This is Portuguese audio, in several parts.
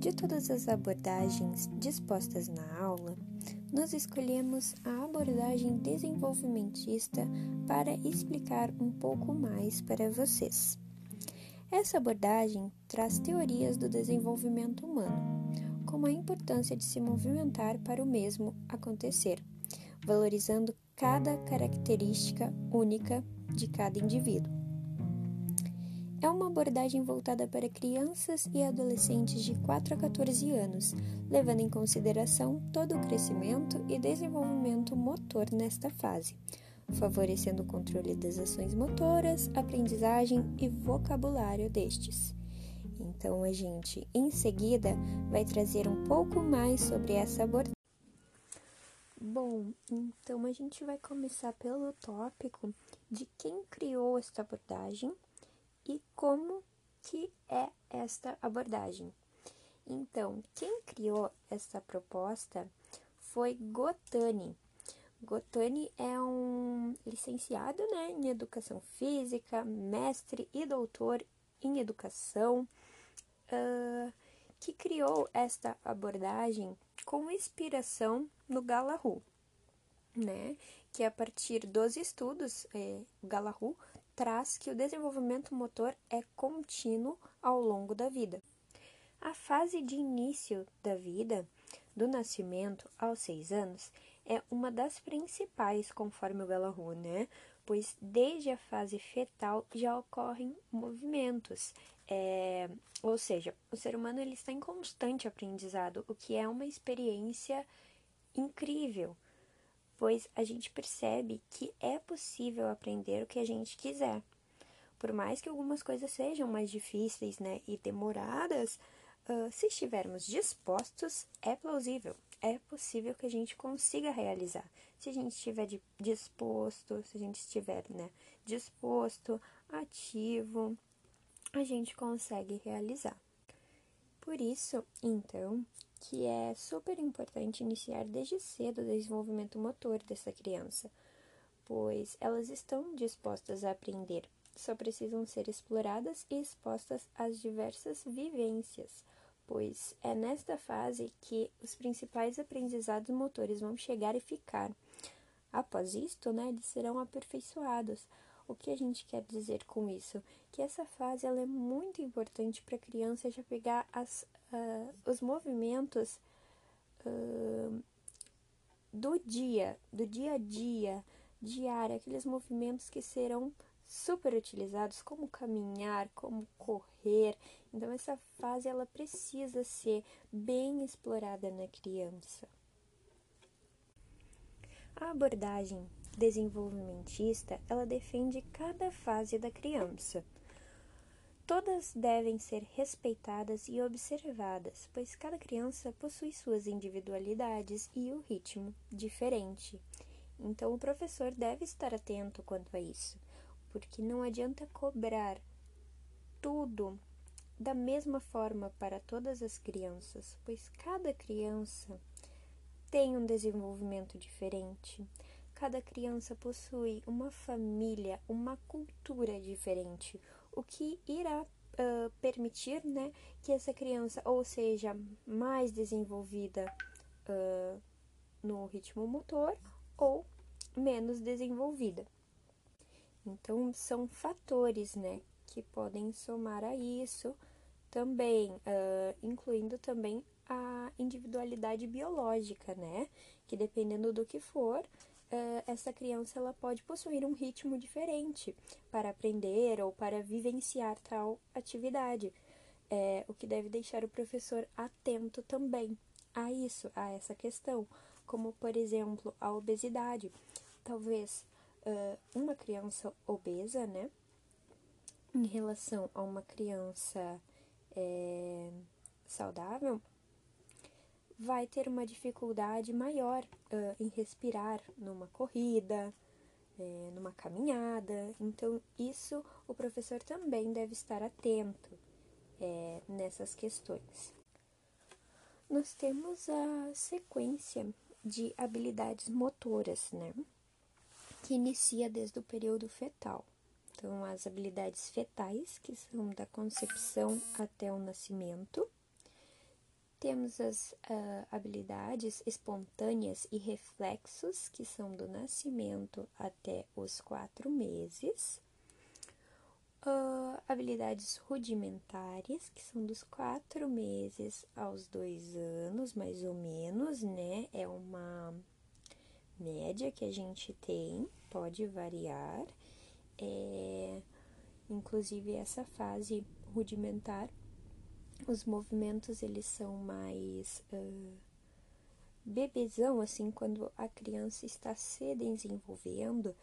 De todas as abordagens dispostas na aula, nós escolhemos a abordagem desenvolvimentista para explicar um pouco mais para vocês. Essa abordagem traz teorias do desenvolvimento humano, como a importância de se movimentar para o mesmo acontecer, valorizando cada característica única de cada indivíduo. É uma abordagem voltada para crianças e adolescentes de 4 a 14 anos, levando em consideração todo o crescimento e desenvolvimento motor nesta fase, favorecendo o controle das ações motoras, aprendizagem e vocabulário destes. Então, a gente, em seguida, vai trazer um pouco mais sobre essa abordagem. Bom, então a gente vai começar pelo tópico de quem criou esta abordagem e como que é esta abordagem. Então, quem criou essa proposta foi Gotani. Gotani é um licenciado né, em educação física, mestre e doutor em educação, uh, que criou esta abordagem com inspiração no Galahu, né? Que a partir dos estudos, é, Galahu traz que o desenvolvimento motor é contínuo ao longo da vida. A fase de início da vida, do nascimento aos seis anos, é uma das principais, conforme o Galahu, né? Pois desde a fase fetal já ocorrem movimentos, é, ou seja, o ser humano ele está em constante aprendizado, o que é uma experiência incrível pois a gente percebe que é possível aprender o que a gente quiser. Por mais que algumas coisas sejam mais difíceis né, e demoradas, uh, se estivermos dispostos, é plausível, é possível que a gente consiga realizar. Se a gente estiver disposto, se a gente estiver né, disposto, ativo, a gente consegue realizar. Por isso, então, que é super importante iniciar desde cedo o desenvolvimento motor dessa criança, pois elas estão dispostas a aprender, só precisam ser exploradas e expostas às diversas vivências, pois é nesta fase que os principais aprendizados motores vão chegar e ficar. Após isto, né, eles serão aperfeiçoados. O que a gente quer dizer com isso? Que essa fase ela é muito importante para a criança já pegar as uh, os movimentos uh, do dia, do dia a dia, diário, aqueles movimentos que serão super utilizados, como caminhar, como correr. Então essa fase ela precisa ser bem explorada na criança. A abordagem desenvolvimentista, ela defende cada fase da criança. Todas devem ser respeitadas e observadas, pois cada criança possui suas individualidades e o ritmo diferente. Então, o professor deve estar atento quanto a isso, porque não adianta cobrar tudo da mesma forma para todas as crianças, pois cada criança tem um desenvolvimento diferente. Cada criança possui uma família, uma cultura diferente, o que irá uh, permitir né, que essa criança ou seja mais desenvolvida uh, no ritmo motor ou menos desenvolvida. Então, são fatores né, que podem somar a isso também, uh, incluindo também a individualidade biológica, né? Que dependendo do que for, uh, essa criança ela pode possuir um ritmo diferente para aprender ou para vivenciar tal atividade, é, o que deve deixar o professor atento também a isso, a essa questão, como por exemplo a obesidade. Talvez uh, uma criança obesa, né, em relação a uma criança é, saudável, vai ter uma dificuldade maior uh, em respirar numa corrida, é, numa caminhada. Então, isso o professor também deve estar atento é, nessas questões. Nós temos a sequência de habilidades motoras, né? Que inicia desde o período fetal. Então, as habilidades fetais, que são da concepção até o nascimento Temos as uh, habilidades espontâneas e reflexos, que são do nascimento até os quatro meses. Uh, habilidades rudimentares, que são dos quatro meses aos dois anos, mais ou menos, né? É uma média que a gente tem, pode variar. É, inclusive, essa fase rudimentar os movimentos eles são mais uh, bebezão, assim, quando a criança está se desenvolvendo,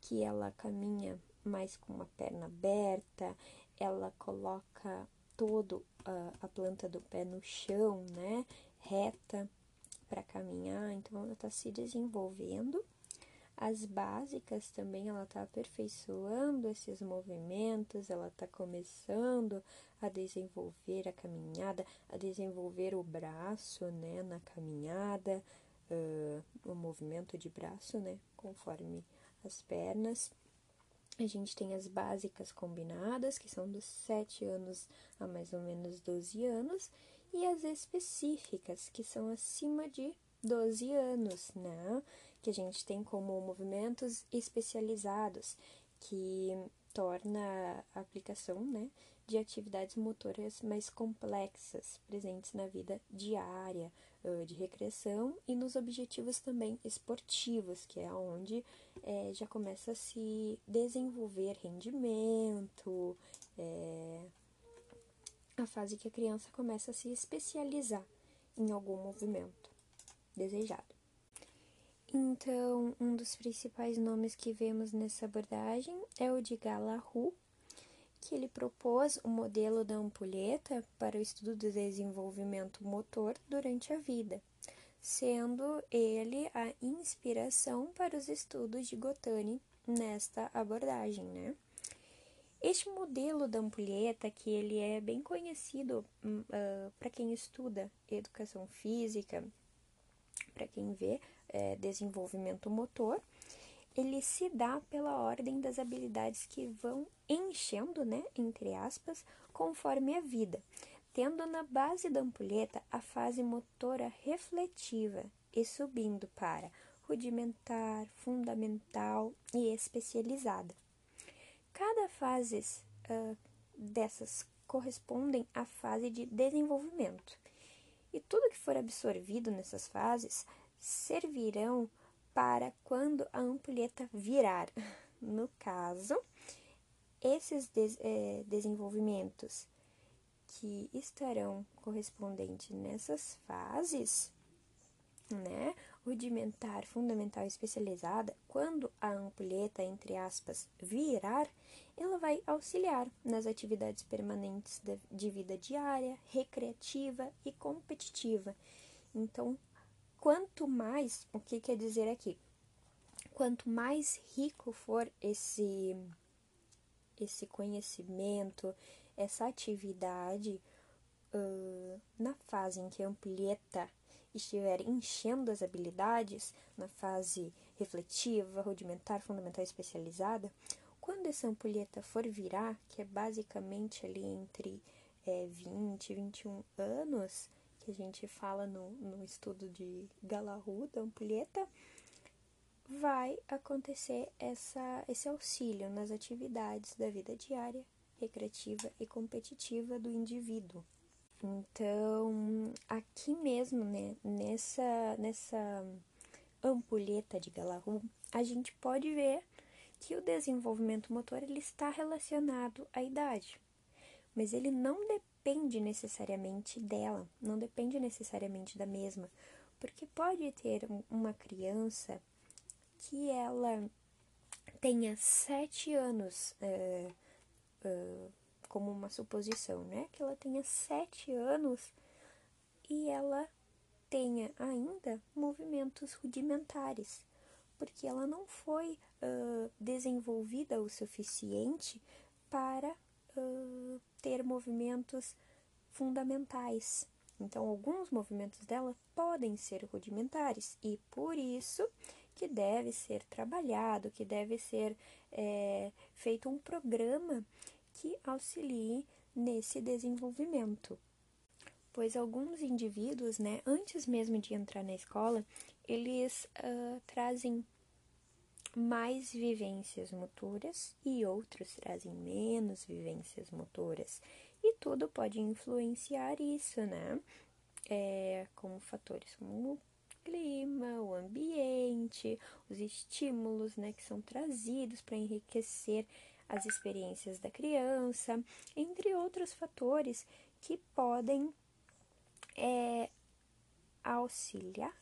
que ela caminha mais com uma perna aberta, ela coloca todo uh, a planta do pé no chão, né, reta para caminhar, então ela está se desenvolvendo as básicas também ela está aperfeiçoando esses movimentos, ela está começando a desenvolver a caminhada, a desenvolver o braço, né, na caminhada, uh, o movimento de braço, né, conforme as pernas. A gente tem as básicas combinadas, que são dos 7 anos a mais ou menos 12 anos, e as específicas, que são acima de 12 anos, né? Que a gente tem como movimentos especializados, que torna a aplicação né, de atividades motoras mais complexas, presentes na vida diária, de recreação e nos objetivos também esportivos, que é onde é, já começa a se desenvolver rendimento, é, a fase que a criança começa a se especializar em algum movimento desejado. Então, um dos principais nomes que vemos nessa abordagem é o de Galahu, que ele propôs o modelo da ampulheta para o estudo do desenvolvimento motor durante a vida, sendo ele a inspiração para os estudos de Gotani nesta abordagem, né? Este modelo da ampulheta, que ele é bem conhecido uh, para quem estuda educação física, para quem vê é, desenvolvimento motor, ele se dá pela ordem das habilidades que vão enchendo, né, entre aspas, conforme a vida, tendo na base da ampulheta a fase motora refletiva e subindo para rudimentar, fundamental e especializada. Cada fase uh, dessas correspondem à fase de desenvolvimento. E tudo que for absorvido nessas fases servirão para quando a ampulheta virar. No caso, esses des é, desenvolvimentos que estarão correspondentes nessas fases, né, rudimentar, fundamental e especializada, quando a ampulheta, entre aspas, virar, ela vai auxiliar nas atividades permanentes de vida diária, recreativa e competitiva. Então, quanto mais, o que quer dizer aqui? Quanto mais rico for esse esse conhecimento, essa atividade uh, na fase em que a ampulheta estiver enchendo as habilidades, na fase refletiva, rudimentar, fundamental e especializada, quando essa ampulheta for virar, que é basicamente ali entre é, 20 e 21 anos, que a gente fala no, no estudo de Galahu, da ampulheta, vai acontecer essa, esse auxílio nas atividades da vida diária, recreativa e competitiva do indivíduo. Então, aqui mesmo, né, nessa, nessa ampulheta de Galahu, a gente pode ver que o desenvolvimento motor ele está relacionado à idade, mas ele não depende necessariamente dela, não depende necessariamente da mesma, porque pode ter uma criança que ela tenha sete anos, é, é, como uma suposição, né? Que ela tenha sete anos e ela tenha ainda movimentos rudimentares, porque ela não foi uh, desenvolvida o suficiente para uh, ter movimentos fundamentais. Então, alguns movimentos dela podem ser rudimentares e por isso que deve ser trabalhado, que deve ser é, feito um programa que auxilie nesse desenvolvimento. pois alguns indivíduos, né, antes mesmo de entrar na escola, eles uh, trazem mais vivências motoras e outros trazem menos vivências motoras. E tudo pode influenciar isso, né? É, como fatores como o clima, o ambiente, os estímulos, né, que são trazidos para enriquecer as experiências da criança, entre outros fatores que podem é, auxiliar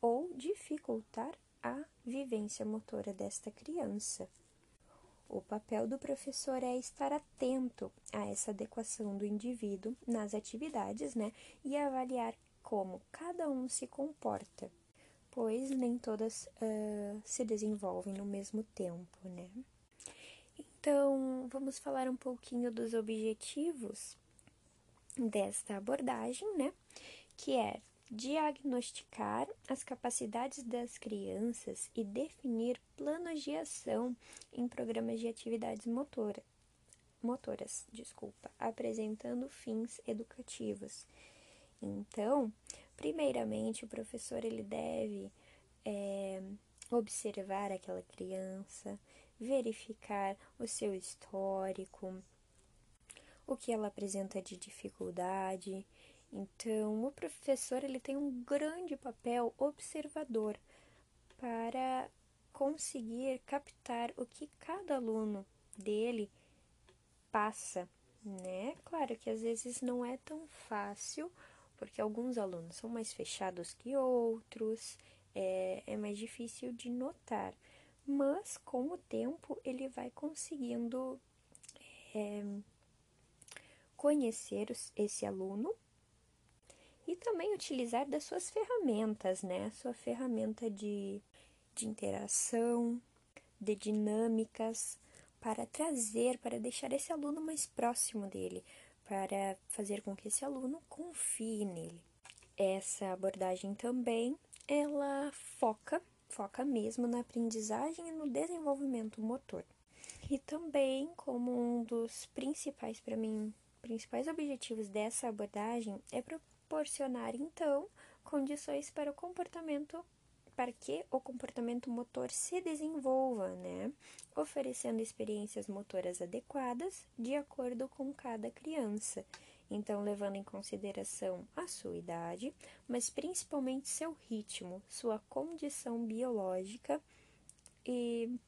ou dificultar a vivência motora desta criança. O papel do professor é estar atento a essa adequação do indivíduo nas atividades, né, e avaliar como cada um se comporta, pois nem todas uh, se desenvolvem no mesmo tempo, né? Então, vamos falar um pouquinho dos objetivos desta abordagem, né? Que é diagnosticar as capacidades das crianças e definir planos de ação em programas de atividades motora, motoras, desculpa, apresentando fins educativos. Então, primeiramente, o professor ele deve é, observar aquela criança, verificar o seu histórico, o que ela apresenta de dificuldade então, o professor ele tem um grande papel observador para conseguir captar o que cada aluno dele passa, né? Claro que às vezes não é tão fácil, porque alguns alunos são mais fechados que outros, é, é mais difícil de notar, mas com o tempo ele vai conseguindo é, conhecer esse aluno e também utilizar das suas ferramentas, né? Sua ferramenta de, de interação, de dinâmicas, para trazer, para deixar esse aluno mais próximo dele, para fazer com que esse aluno confie nele. Essa abordagem também, ela foca, foca mesmo na aprendizagem e no desenvolvimento motor. E também, como um dos principais, para mim, principais objetivos dessa abordagem é proporcionar então condições para o comportamento para que o comportamento motor se desenvolva, né? Oferecendo experiências motoras adequadas de acordo com cada criança. Então, levando em consideração a sua idade, mas principalmente seu ritmo, sua condição biológica e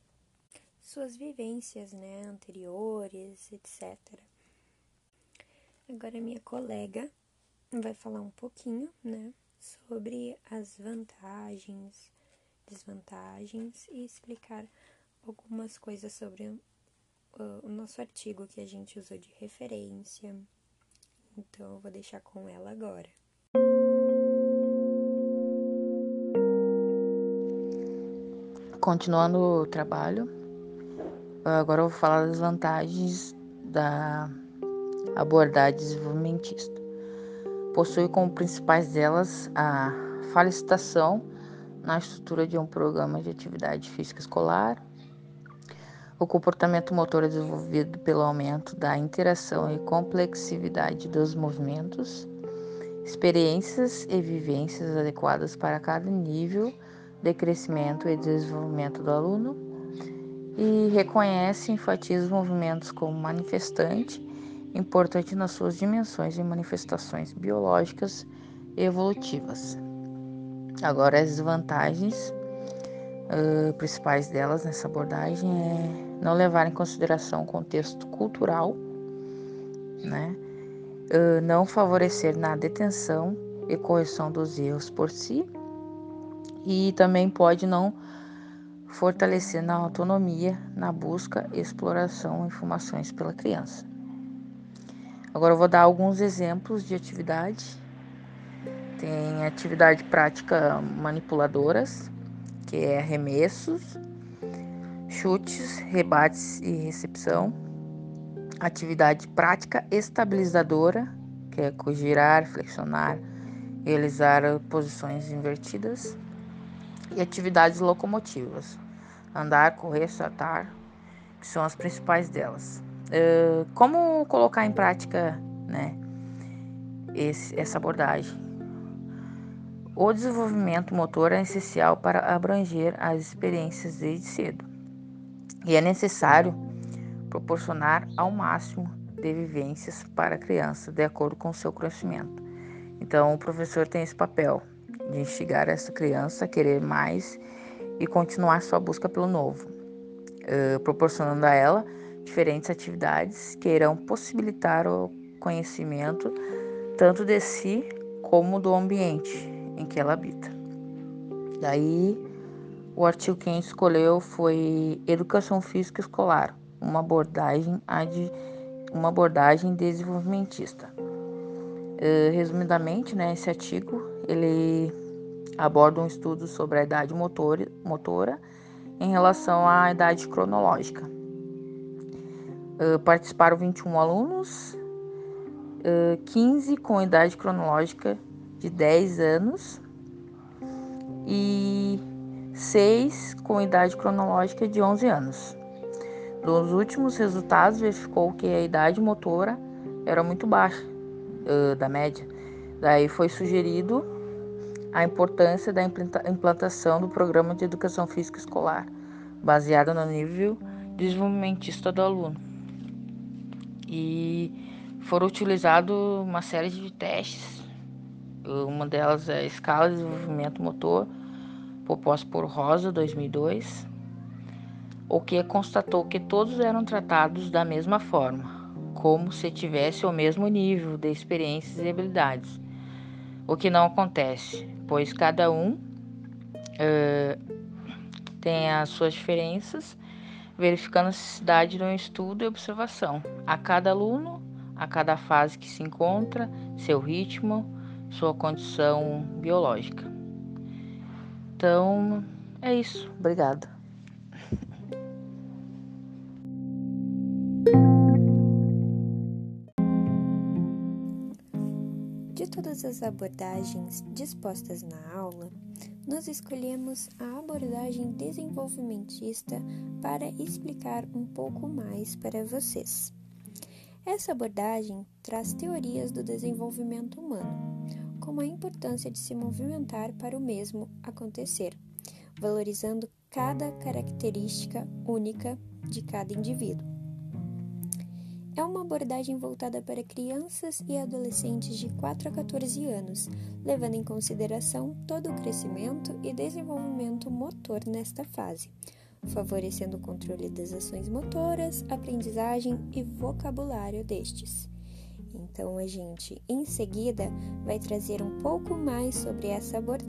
suas vivências, né, anteriores, etc. Agora, minha colega vai falar um pouquinho, né, sobre as vantagens, desvantagens e explicar algumas coisas sobre o nosso artigo que a gente usou de referência. Então, eu vou deixar com ela agora. Continuando o trabalho, agora eu vou falar das vantagens da abordagem desenvolvimentista possui como principais delas a facilitação na estrutura de um programa de atividade física escolar, o comportamento motor é desenvolvido pelo aumento da interação e complexividade dos movimentos, experiências e vivências adequadas para cada nível de crescimento e desenvolvimento do aluno, e reconhece e enfatiza os movimentos como manifestante importante nas suas dimensões e manifestações biológicas e evolutivas. Agora, as desvantagens uh, principais delas nessa abordagem é não levar em consideração o contexto cultural, né? Uh, não favorecer na detenção e correção dos erros por si, e também pode não fortalecer na autonomia, na busca e exploração de informações pela criança. Agora eu vou dar alguns exemplos de atividade. Tem atividade prática manipuladoras, que é arremessos, chutes, rebates e recepção. Atividade prática estabilizadora, que é girar, flexionar, realizar posições invertidas. E atividades locomotivas, andar, correr, saltar, que são as principais delas. Uh, como colocar em prática, né? esse, essa abordagem. O desenvolvimento motor é essencial para abranger as experiências desde cedo e é necessário proporcionar ao máximo de vivências para a criança, de acordo com o seu crescimento. Então, o professor tem esse papel de instigar essa criança a querer mais e continuar sua busca pelo novo, uh, proporcionando a ela diferentes atividades que irão possibilitar o conhecimento tanto de si como do ambiente em que ela habita. Daí, o artigo que a gente escolheu foi Educação Física Escolar, uma abordagem, uma abordagem desenvolvimentista. Uh, resumidamente, né, esse artigo ele aborda um estudo sobre a idade motor, motora em relação à idade cronológica. Uh, participaram 21 alunos, uh, 15 com idade cronológica de 10 anos e 6 com idade cronológica de 11 anos. Nos últimos resultados, verificou que a idade motora era muito baixa uh, da média. Daí foi sugerido a importância da implantação do programa de educação física escolar, baseada no nível desenvolvimentista do aluno. E foram utilizados uma série de testes. Uma delas é escala de desenvolvimento motor, proposta por Rosa 2002 o que constatou que todos eram tratados da mesma forma, como se tivesse o mesmo nível de experiências e habilidades. O que não acontece, pois cada um uh, tem as suas diferenças, verificando a necessidade de um estudo e observação a cada aluno, a cada fase que se encontra, seu ritmo, sua condição biológica. Então, é isso. Obrigada. De todas as abordagens dispostas na aula, nós escolhemos a abordagem desenvolvimentista para explicar um pouco mais para vocês. Essa abordagem traz teorias do desenvolvimento humano, como a importância de se movimentar para o mesmo acontecer, valorizando cada característica única de cada indivíduo. É uma abordagem voltada para crianças e adolescentes de 4 a 14 anos, levando em consideração todo o crescimento e desenvolvimento motor nesta fase, favorecendo o controle das ações motoras, aprendizagem e vocabulário destes. Então, a gente, em seguida, vai trazer um pouco mais sobre essa abordagem.